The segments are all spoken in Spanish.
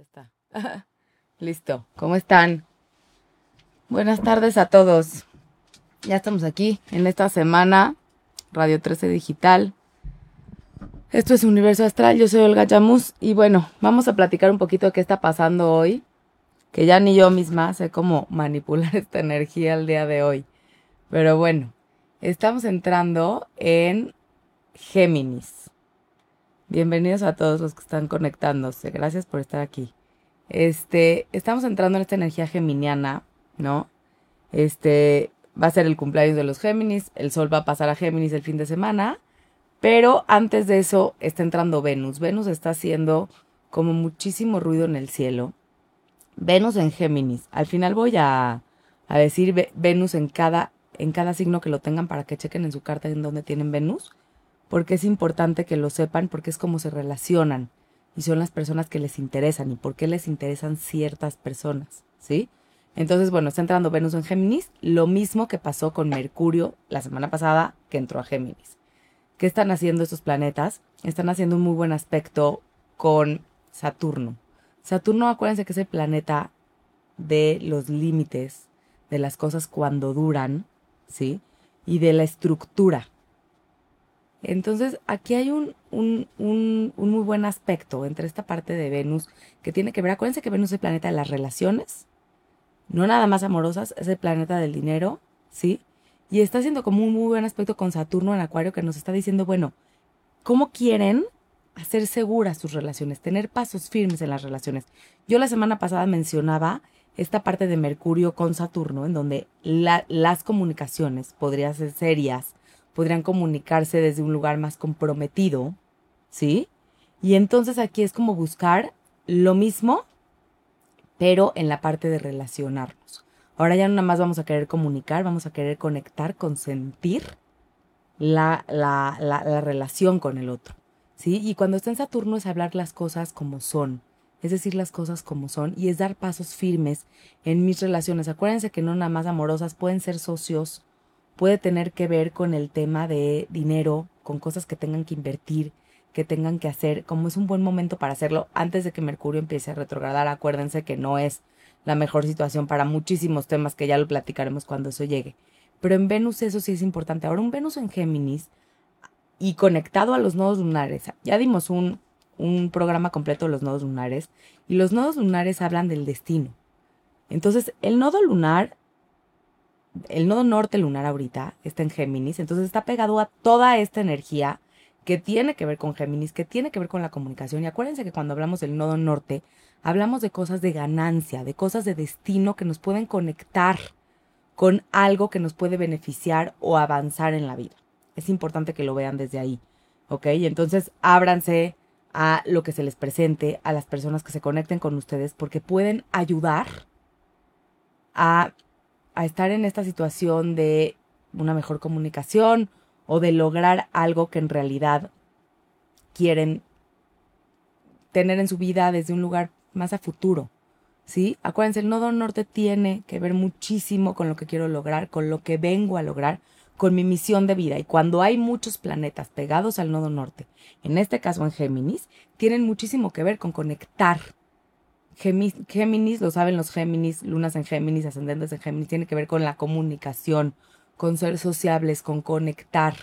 Está. Listo. ¿Cómo están? Buenas tardes a todos. Ya estamos aquí en esta semana, Radio 13 Digital. Esto es Universo Astral, yo soy Olga Yamus y bueno, vamos a platicar un poquito de qué está pasando hoy, que ya ni yo misma sé cómo manipular esta energía el día de hoy. Pero bueno, estamos entrando en Géminis. Bienvenidos a todos los que están conectándose. Gracias por estar aquí. Este, estamos entrando en esta energía geminiana, ¿no? Este, va a ser el cumpleaños de los Géminis, el sol va a pasar a Géminis el fin de semana, pero antes de eso está entrando Venus. Venus está haciendo como muchísimo ruido en el cielo. Venus en Géminis. Al final voy a, a decir Venus en cada, en cada signo que lo tengan para que chequen en su carta en donde tienen Venus porque es importante que lo sepan, porque es como se relacionan y son las personas que les interesan y por qué les interesan ciertas personas, ¿sí? Entonces, bueno, está entrando Venus en Géminis, lo mismo que pasó con Mercurio la semana pasada que entró a Géminis. ¿Qué están haciendo estos planetas? Están haciendo un muy buen aspecto con Saturno. Saturno, acuérdense que es el planeta de los límites, de las cosas cuando duran, ¿sí? Y de la estructura. Entonces, aquí hay un, un, un, un, muy buen aspecto entre esta parte de Venus que tiene que ver, acuérdense que Venus es el planeta de las relaciones, no nada más amorosas, es el planeta del dinero, ¿sí? Y está haciendo como un muy buen aspecto con Saturno en Acuario que nos está diciendo, bueno, ¿cómo quieren hacer seguras sus relaciones, tener pasos firmes en las relaciones? Yo la semana pasada mencionaba esta parte de Mercurio con Saturno, en donde la, las comunicaciones podrían ser serias, podrían comunicarse desde un lugar más comprometido, ¿sí? Y entonces aquí es como buscar lo mismo, pero en la parte de relacionarnos. Ahora ya nada más vamos a querer comunicar, vamos a querer conectar, consentir la, la, la, la relación con el otro, ¿sí? Y cuando está en Saturno es hablar las cosas como son, es decir, las cosas como son y es dar pasos firmes en mis relaciones. Acuérdense que no nada más amorosas, pueden ser socios, puede tener que ver con el tema de dinero, con cosas que tengan que invertir, que tengan que hacer, como es un buen momento para hacerlo antes de que Mercurio empiece a retrogradar. Acuérdense que no es la mejor situación para muchísimos temas que ya lo platicaremos cuando eso llegue. Pero en Venus eso sí es importante. Ahora un Venus en Géminis y conectado a los nodos lunares. Ya dimos un, un programa completo de los nodos lunares y los nodos lunares hablan del destino. Entonces, el nodo lunar el nodo norte lunar ahorita está en Géminis, entonces está pegado a toda esta energía que tiene que ver con Géminis, que tiene que ver con la comunicación. Y acuérdense que cuando hablamos del nodo norte, hablamos de cosas de ganancia, de cosas de destino que nos pueden conectar con algo que nos puede beneficiar o avanzar en la vida. Es importante que lo vean desde ahí, ¿ok? Y entonces ábranse a lo que se les presente, a las personas que se conecten con ustedes, porque pueden ayudar a a estar en esta situación de una mejor comunicación o de lograr algo que en realidad quieren tener en su vida desde un lugar más a futuro. ¿Sí? Acuérdense, el nodo norte tiene que ver muchísimo con lo que quiero lograr, con lo que vengo a lograr, con mi misión de vida. Y cuando hay muchos planetas pegados al nodo norte, en este caso en Géminis, tienen muchísimo que ver con conectar Géminis, lo saben los Géminis, lunas en Géminis, ascendentes en Géminis, tiene que ver con la comunicación, con ser sociables, con conectar.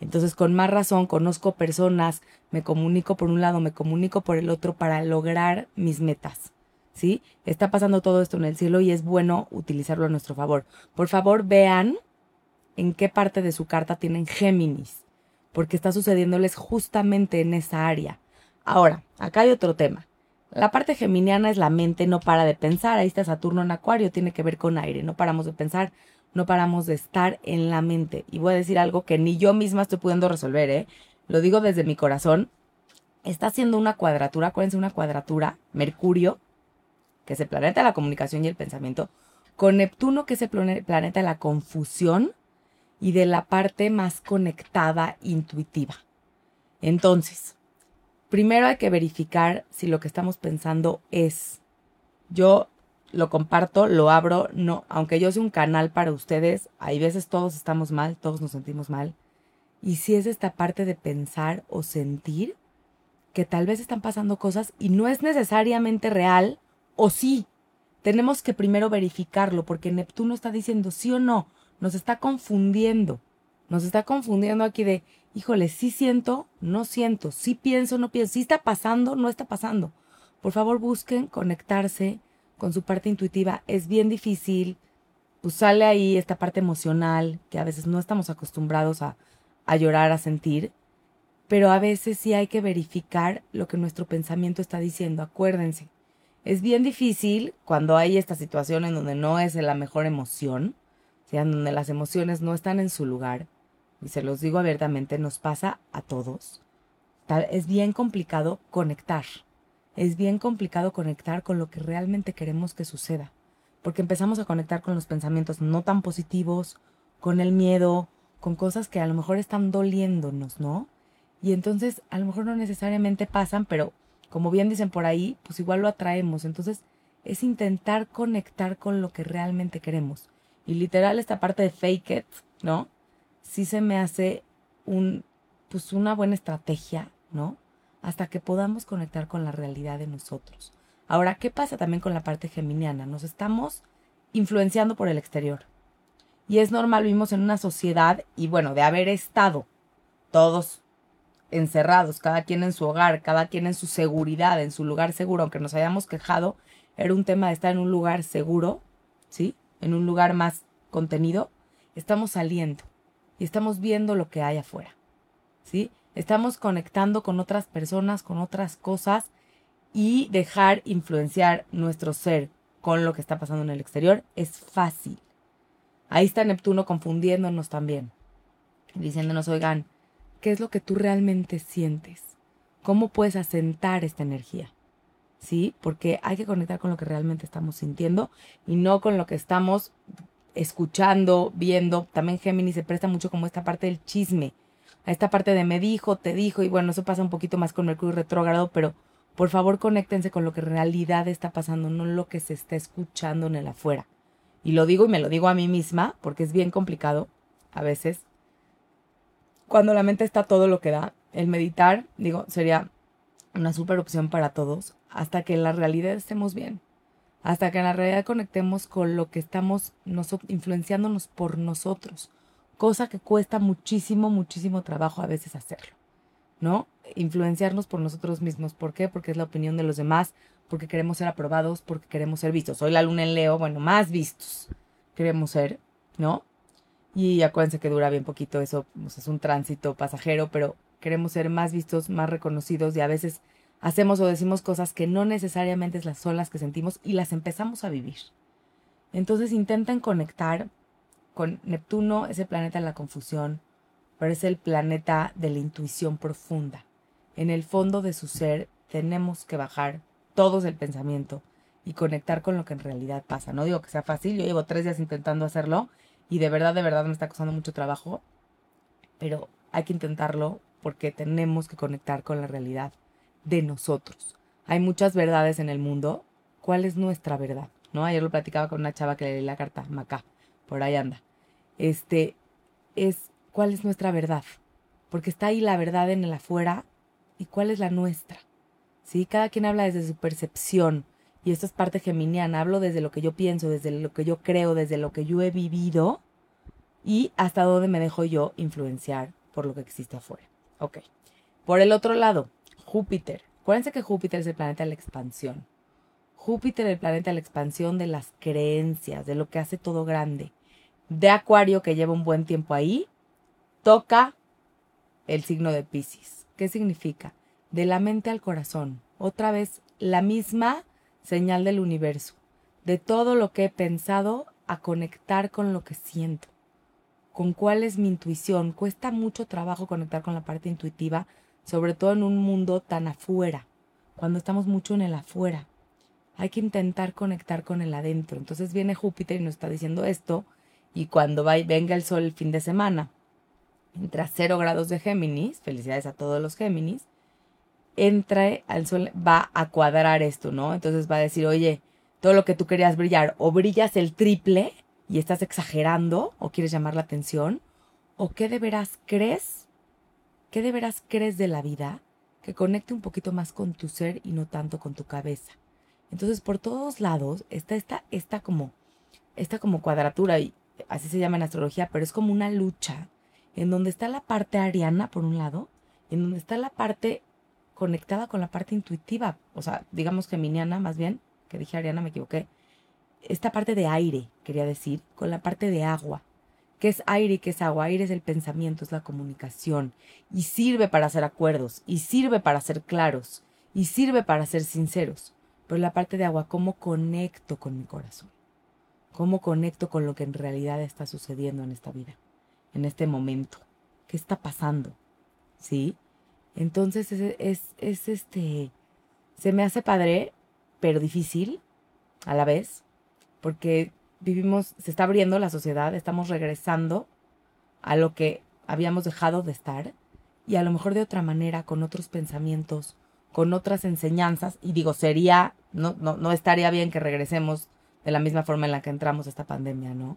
Entonces, con más razón, conozco personas, me comunico por un lado, me comunico por el otro para lograr mis metas. ¿Sí? Está pasando todo esto en el cielo y es bueno utilizarlo a nuestro favor. Por favor, vean en qué parte de su carta tienen Géminis, porque está sucediéndoles justamente en esa área. Ahora, acá hay otro tema. La parte geminiana es la mente, no para de pensar. Ahí está Saturno en Acuario, tiene que ver con aire. No paramos de pensar, no paramos de estar en la mente. Y voy a decir algo que ni yo misma estoy pudiendo resolver, ¿eh? Lo digo desde mi corazón. Está haciendo una cuadratura, acuérdense, una cuadratura, Mercurio, que es el planeta de la comunicación y el pensamiento, con Neptuno, que es el planeta de la confusión y de la parte más conectada, intuitiva. Entonces, primero hay que verificar si lo que estamos pensando es. Yo lo comparto, lo abro, no, aunque yo sea un canal para ustedes, hay veces todos estamos mal, todos nos sentimos mal. Y si es esta parte de pensar o sentir que tal vez están pasando cosas y no es necesariamente real, o sí. Tenemos que primero verificarlo, porque Neptuno está diciendo sí o no, nos está confundiendo. Nos está confundiendo aquí de, híjole, sí siento, no siento, sí pienso, no pienso, sí está pasando, no está pasando. Por favor, busquen conectarse con su parte intuitiva. Es bien difícil, pues sale ahí esta parte emocional que a veces no estamos acostumbrados a, a llorar, a sentir, pero a veces sí hay que verificar lo que nuestro pensamiento está diciendo. Acuérdense, es bien difícil cuando hay esta situación en donde no es la mejor emoción, o sea, donde las emociones no están en su lugar, y se los digo abiertamente, nos pasa a todos. Es bien complicado conectar. Es bien complicado conectar con lo que realmente queremos que suceda. Porque empezamos a conectar con los pensamientos no tan positivos, con el miedo, con cosas que a lo mejor están doliéndonos, ¿no? Y entonces a lo mejor no necesariamente pasan, pero como bien dicen por ahí, pues igual lo atraemos. Entonces es intentar conectar con lo que realmente queremos. Y literal esta parte de fake it, ¿no? Sí se me hace un, pues una buena estrategia, ¿no? Hasta que podamos conectar con la realidad de nosotros. Ahora, ¿qué pasa también con la parte geminiana? Nos estamos influenciando por el exterior. Y es normal, vivimos en una sociedad y bueno, de haber estado todos encerrados, cada quien en su hogar, cada quien en su seguridad, en su lugar seguro, aunque nos hayamos quejado, era un tema de estar en un lugar seguro, ¿sí? En un lugar más contenido, estamos saliendo y estamos viendo lo que hay afuera. ¿Sí? Estamos conectando con otras personas, con otras cosas y dejar influenciar nuestro ser con lo que está pasando en el exterior es fácil. Ahí está Neptuno confundiéndonos también, diciéndonos, oigan, ¿qué es lo que tú realmente sientes? ¿Cómo puedes asentar esta energía? ¿Sí? Porque hay que conectar con lo que realmente estamos sintiendo y no con lo que estamos escuchando, viendo. También Géminis se presta mucho como esta parte del chisme, a esta parte de me dijo, te dijo, y bueno, eso pasa un poquito más con Mercurio retrógrado, pero por favor conéctense con lo que en realidad está pasando, no lo que se está escuchando en el afuera. Y lo digo y me lo digo a mí misma, porque es bien complicado a veces. Cuando la mente está todo lo que da, el meditar, digo, sería una super opción para todos, hasta que en la realidad estemos bien hasta que en la realidad conectemos con lo que estamos influenciándonos por nosotros, cosa que cuesta muchísimo, muchísimo trabajo a veces hacerlo, ¿no? Influenciarnos por nosotros mismos. ¿Por qué? Porque es la opinión de los demás, porque queremos ser aprobados, porque queremos ser vistos. Soy la luna en Leo, bueno, más vistos queremos ser, ¿no? Y acuérdense que dura bien poquito eso, es un tránsito pasajero, pero queremos ser más vistos, más reconocidos y a veces hacemos o decimos cosas que no necesariamente son las que sentimos y las empezamos a vivir. Entonces intenten conectar con Neptuno, ese planeta de la confusión, pero es el planeta de la intuición profunda. En el fondo de su ser tenemos que bajar todos el pensamiento y conectar con lo que en realidad pasa. No digo que sea fácil, yo llevo tres días intentando hacerlo y de verdad, de verdad me está costando mucho trabajo, pero hay que intentarlo porque tenemos que conectar con la realidad de nosotros. Hay muchas verdades en el mundo. ¿Cuál es nuestra verdad? ¿No? Ayer lo platicaba con una chava que le leí la carta, Macá, por ahí anda. Este es cuál es nuestra verdad. Porque está ahí la verdad en el afuera y cuál es la nuestra. ¿Sí? Cada quien habla desde su percepción. Y esto es parte geminiana. Hablo desde lo que yo pienso, desde lo que yo creo, desde lo que yo he vivido y hasta dónde me dejo yo influenciar por lo que existe afuera. Ok. Por el otro lado, Júpiter. Acuérdense que Júpiter es el planeta de la expansión. Júpiter el planeta de la expansión de las creencias, de lo que hace todo grande. De Acuario, que lleva un buen tiempo ahí, toca el signo de Pisces. ¿Qué significa? De la mente al corazón. Otra vez, la misma señal del universo. De todo lo que he pensado a conectar con lo que siento. Con cuál es mi intuición. Cuesta mucho trabajo conectar con la parte intuitiva sobre todo en un mundo tan afuera, cuando estamos mucho en el afuera. Hay que intentar conectar con el adentro. Entonces viene Júpiter y nos está diciendo esto, y cuando va, venga el sol el fin de semana, entra a cero grados de Géminis, felicidades a todos los Géminis, entra al sol, va a cuadrar esto, ¿no? Entonces va a decir, oye, todo lo que tú querías brillar, o brillas el triple y estás exagerando, o quieres llamar la atención, o qué de veras crees ¿Qué de veras crees de la vida que conecte un poquito más con tu ser y no tanto con tu cabeza. Entonces, por todos lados está esta, esta como, esta como cuadratura, y así se llama en astrología, pero es como una lucha, en donde está la parte ariana, por un lado, en donde está la parte conectada con la parte intuitiva, o sea, digamos geminiana más bien, que dije ariana, me equivoqué, esta parte de aire, quería decir, con la parte de agua. ¿Qué es aire y qué es agua? Aire es el pensamiento, es la comunicación, y sirve para hacer acuerdos, y sirve para ser claros, y sirve para ser sinceros. Pero la parte de agua, ¿cómo conecto con mi corazón? ¿Cómo conecto con lo que en realidad está sucediendo en esta vida, en este momento? ¿Qué está pasando? ¿Sí? Entonces es, es, es este, se me hace padre, pero difícil a la vez, porque vivimos, se está abriendo la sociedad, estamos regresando a lo que habíamos dejado de estar y a lo mejor de otra manera, con otros pensamientos, con otras enseñanzas, y digo, sería, no, no, no estaría bien que regresemos de la misma forma en la que entramos a esta pandemia, ¿no?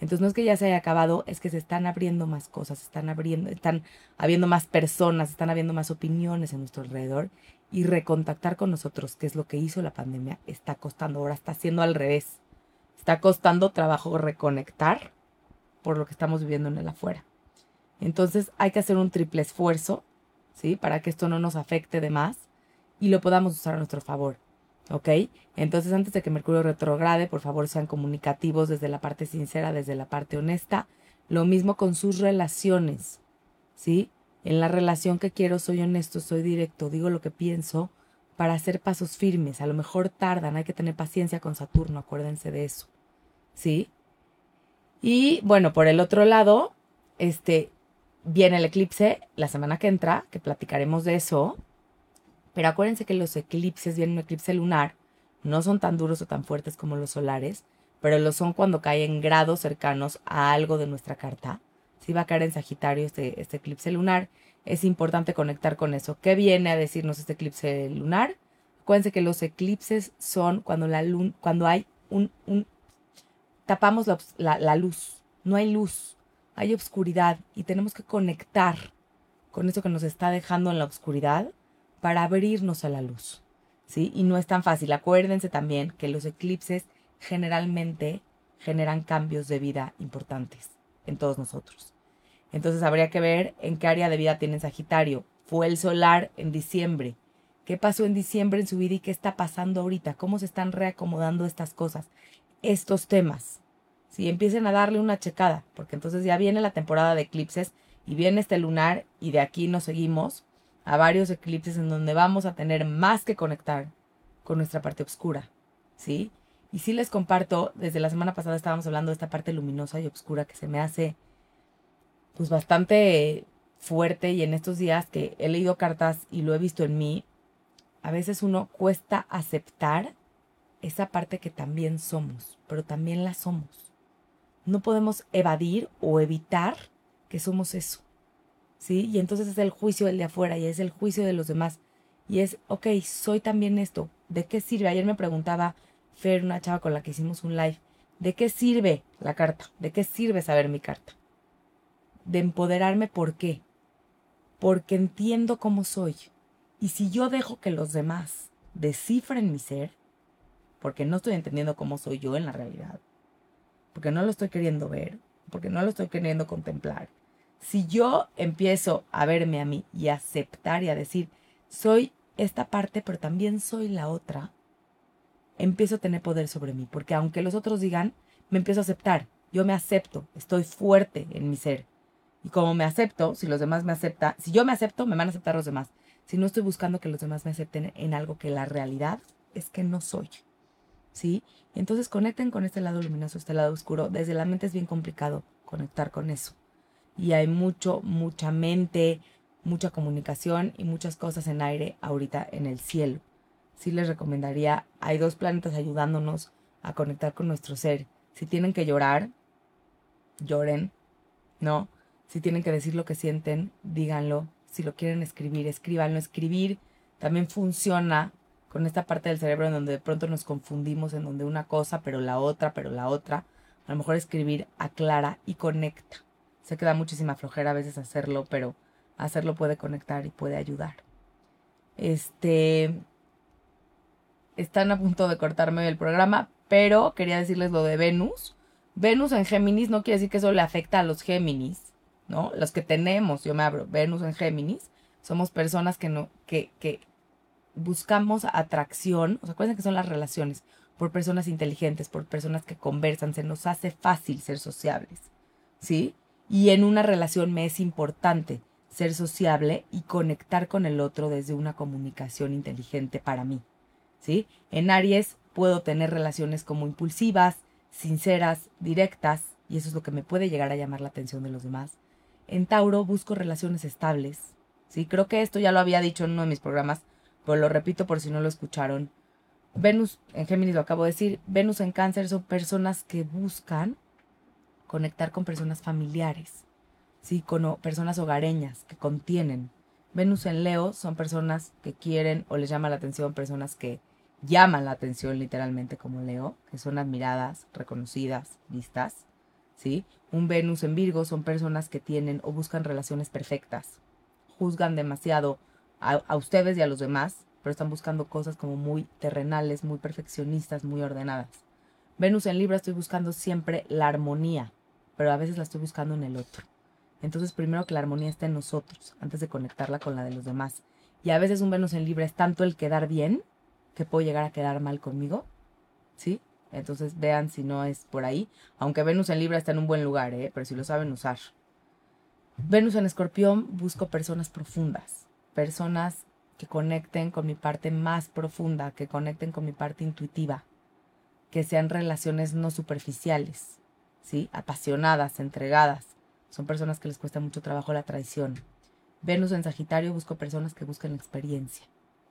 Entonces no es que ya se haya acabado, es que se están abriendo más cosas, están abriendo, están habiendo más personas, están habiendo más opiniones en nuestro alrededor y recontactar con nosotros, que es lo que hizo la pandemia, está costando, ahora está haciendo al revés. Está costando trabajo reconectar por lo que estamos viviendo en el afuera. Entonces hay que hacer un triple esfuerzo, ¿sí? Para que esto no nos afecte de más y lo podamos usar a nuestro favor. ¿Ok? Entonces antes de que Mercurio retrograde, por favor sean comunicativos desde la parte sincera, desde la parte honesta. Lo mismo con sus relaciones, ¿sí? En la relación que quiero soy honesto, soy directo, digo lo que pienso para hacer pasos firmes. A lo mejor tardan, hay que tener paciencia con Saturno, acuérdense de eso. ¿Sí? Y bueno, por el otro lado, este viene el eclipse la semana que entra, que platicaremos de eso. Pero acuérdense que los eclipses, viene un eclipse lunar, no son tan duros o tan fuertes como los solares, pero lo son cuando caen grados cercanos a algo de nuestra carta. Si va a caer en Sagitario este, este eclipse lunar, es importante conectar con eso. ¿Qué viene a decirnos este eclipse lunar? Acuérdense que los eclipses son cuando, la luna, cuando hay un, un tapamos la, la, luz, no hay luz, hay obscuridad y tenemos que conectar con eso que nos está dejando en la oscuridad para abrirnos a la luz. ¿sí? Y no es tan fácil. Acuérdense también que los eclipses generalmente generan cambios de vida importantes en todos nosotros. Entonces habría que ver en qué área de vida tiene Sagitario. Fue el solar en diciembre. ¿Qué pasó en diciembre en su vida y qué está pasando ahorita? ¿Cómo se están reacomodando estas cosas? Estos temas. Si empiecen a darle una checada, porque entonces ya viene la temporada de eclipses y viene este lunar y de aquí nos seguimos a varios eclipses en donde vamos a tener más que conectar con nuestra parte oscura, ¿sí? Y sí les comparto, desde la semana pasada estábamos hablando de esta parte luminosa y oscura que se me hace pues bastante fuerte y en estos días que he leído cartas y lo he visto en mí, a veces uno cuesta aceptar esa parte que también somos, pero también la somos. No podemos evadir o evitar que somos eso. ¿sí? Y entonces es el juicio del de afuera y es el juicio de los demás. Y es, ok, soy también esto. ¿De qué sirve? Ayer me preguntaba Fer, una chava con la que hicimos un live, ¿de qué sirve la carta? ¿De qué sirve saber mi carta? De empoderarme, ¿por qué? Porque entiendo cómo soy. Y si yo dejo que los demás descifren mi ser, porque no estoy entendiendo cómo soy yo en la realidad, porque no lo estoy queriendo ver, porque no lo estoy queriendo contemplar, si yo empiezo a verme a mí y a aceptar y a decir, soy esta parte, pero también soy la otra, empiezo a tener poder sobre mí, porque aunque los otros digan, me empiezo a aceptar, yo me acepto, estoy fuerte en mi ser. Y como me acepto, si los demás me aceptan, si yo me acepto, me van a aceptar los demás. Si no estoy buscando que los demás me acepten en algo que la realidad es que no soy. ¿Sí? Entonces conecten con este lado luminoso, este lado oscuro. Desde la mente es bien complicado conectar con eso y hay mucho, mucha mente, mucha comunicación y muchas cosas en aire ahorita en el cielo. Sí les recomendaría, hay dos planetas ayudándonos a conectar con nuestro ser. Si tienen que llorar, lloren, ¿no? Si tienen que decir lo que sienten, díganlo. Si lo quieren escribir, escríbanlo. Escribir también funciona con esta parte del cerebro en donde de pronto nos confundimos en donde una cosa, pero la otra, pero la otra. A lo mejor escribir aclara y conecta. Se queda muchísima flojera a veces hacerlo, pero hacerlo puede conectar y puede ayudar. Este. Están a punto de cortarme el programa, pero quería decirles lo de Venus. Venus en Géminis no quiere decir que eso le afecta a los Géminis, ¿no? Los que tenemos, yo me abro, Venus en Géminis, somos personas que no, que, que buscamos atracción, o sea, acuérdense que son las relaciones, por personas inteligentes, por personas que conversan, se nos hace fácil ser sociables, ¿sí? Y en una relación me es importante ser sociable y conectar con el otro desde una comunicación inteligente para mí, ¿sí? En Aries puedo tener relaciones como impulsivas, sinceras, directas, y eso es lo que me puede llegar a llamar la atención de los demás. En Tauro busco relaciones estables, ¿sí? Creo que esto ya lo había dicho en uno de mis programas, pero lo repito por si no lo escucharon. Venus en Géminis lo acabo de decir, Venus en Cáncer son personas que buscan conectar con personas familiares, ¿sí? con personas hogareñas que contienen. Venus en Leo son personas que quieren o les llama la atención, personas que llaman la atención literalmente como Leo, que son admiradas, reconocidas, vistas. ¿sí? Un Venus en Virgo son personas que tienen o buscan relaciones perfectas, juzgan demasiado a, ustedes y a los demás, pero están buscando cosas como muy terrenales, muy perfeccionistas, muy ordenadas. Venus en Libra estoy buscando siempre la armonía, pero a veces la estoy buscando en el otro. Entonces primero que la armonía esté en nosotros, antes de conectarla con la de los demás. Y a veces un Venus en Libra es tanto el quedar bien que puedo llegar a quedar mal conmigo. ¿Sí? Entonces vean si no es por ahí. Aunque Venus en Libra está en un buen lugar, ¿eh? pero si lo saben usar. Venus en Escorpión busco personas profundas personas que conecten con mi parte más profunda, que conecten con mi parte intuitiva, que sean relaciones no superficiales, ¿sí? apasionadas, entregadas. Son personas que les cuesta mucho trabajo la traición. Venus en Sagitario busco personas que busquen experiencia.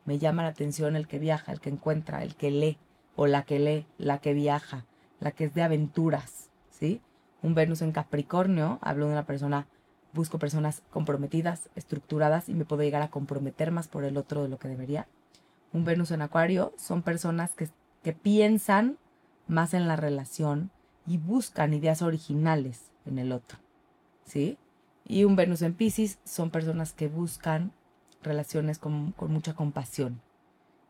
Me llama la atención el que viaja, el que encuentra, el que lee, o la que lee, la que viaja, la que es de aventuras, ¿sí? Un Venus en Capricornio, hablo de una persona busco personas comprometidas, estructuradas y me puedo llegar a comprometer más por el otro de lo que debería. Un Venus en Acuario son personas que, que piensan más en la relación y buscan ideas originales en el otro. ¿Sí? Y un Venus en Pisces son personas que buscan relaciones con, con, mucha compasión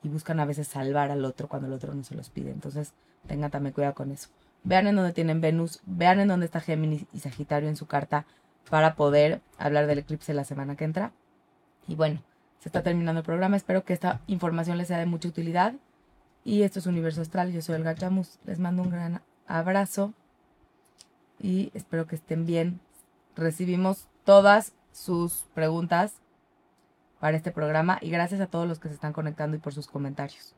y buscan a veces salvar al otro cuando el otro no se los pide. Entonces, tengan también cuidado con eso. Vean en dónde tienen Venus, vean en dónde está Géminis y Sagitario en su carta para poder hablar del eclipse la semana que entra. Y bueno, se está terminando el programa. Espero que esta información les sea de mucha utilidad. Y esto es Universo Astral. Yo soy el Chamus. Les mando un gran abrazo. Y espero que estén bien. Recibimos todas sus preguntas para este programa. Y gracias a todos los que se están conectando y por sus comentarios.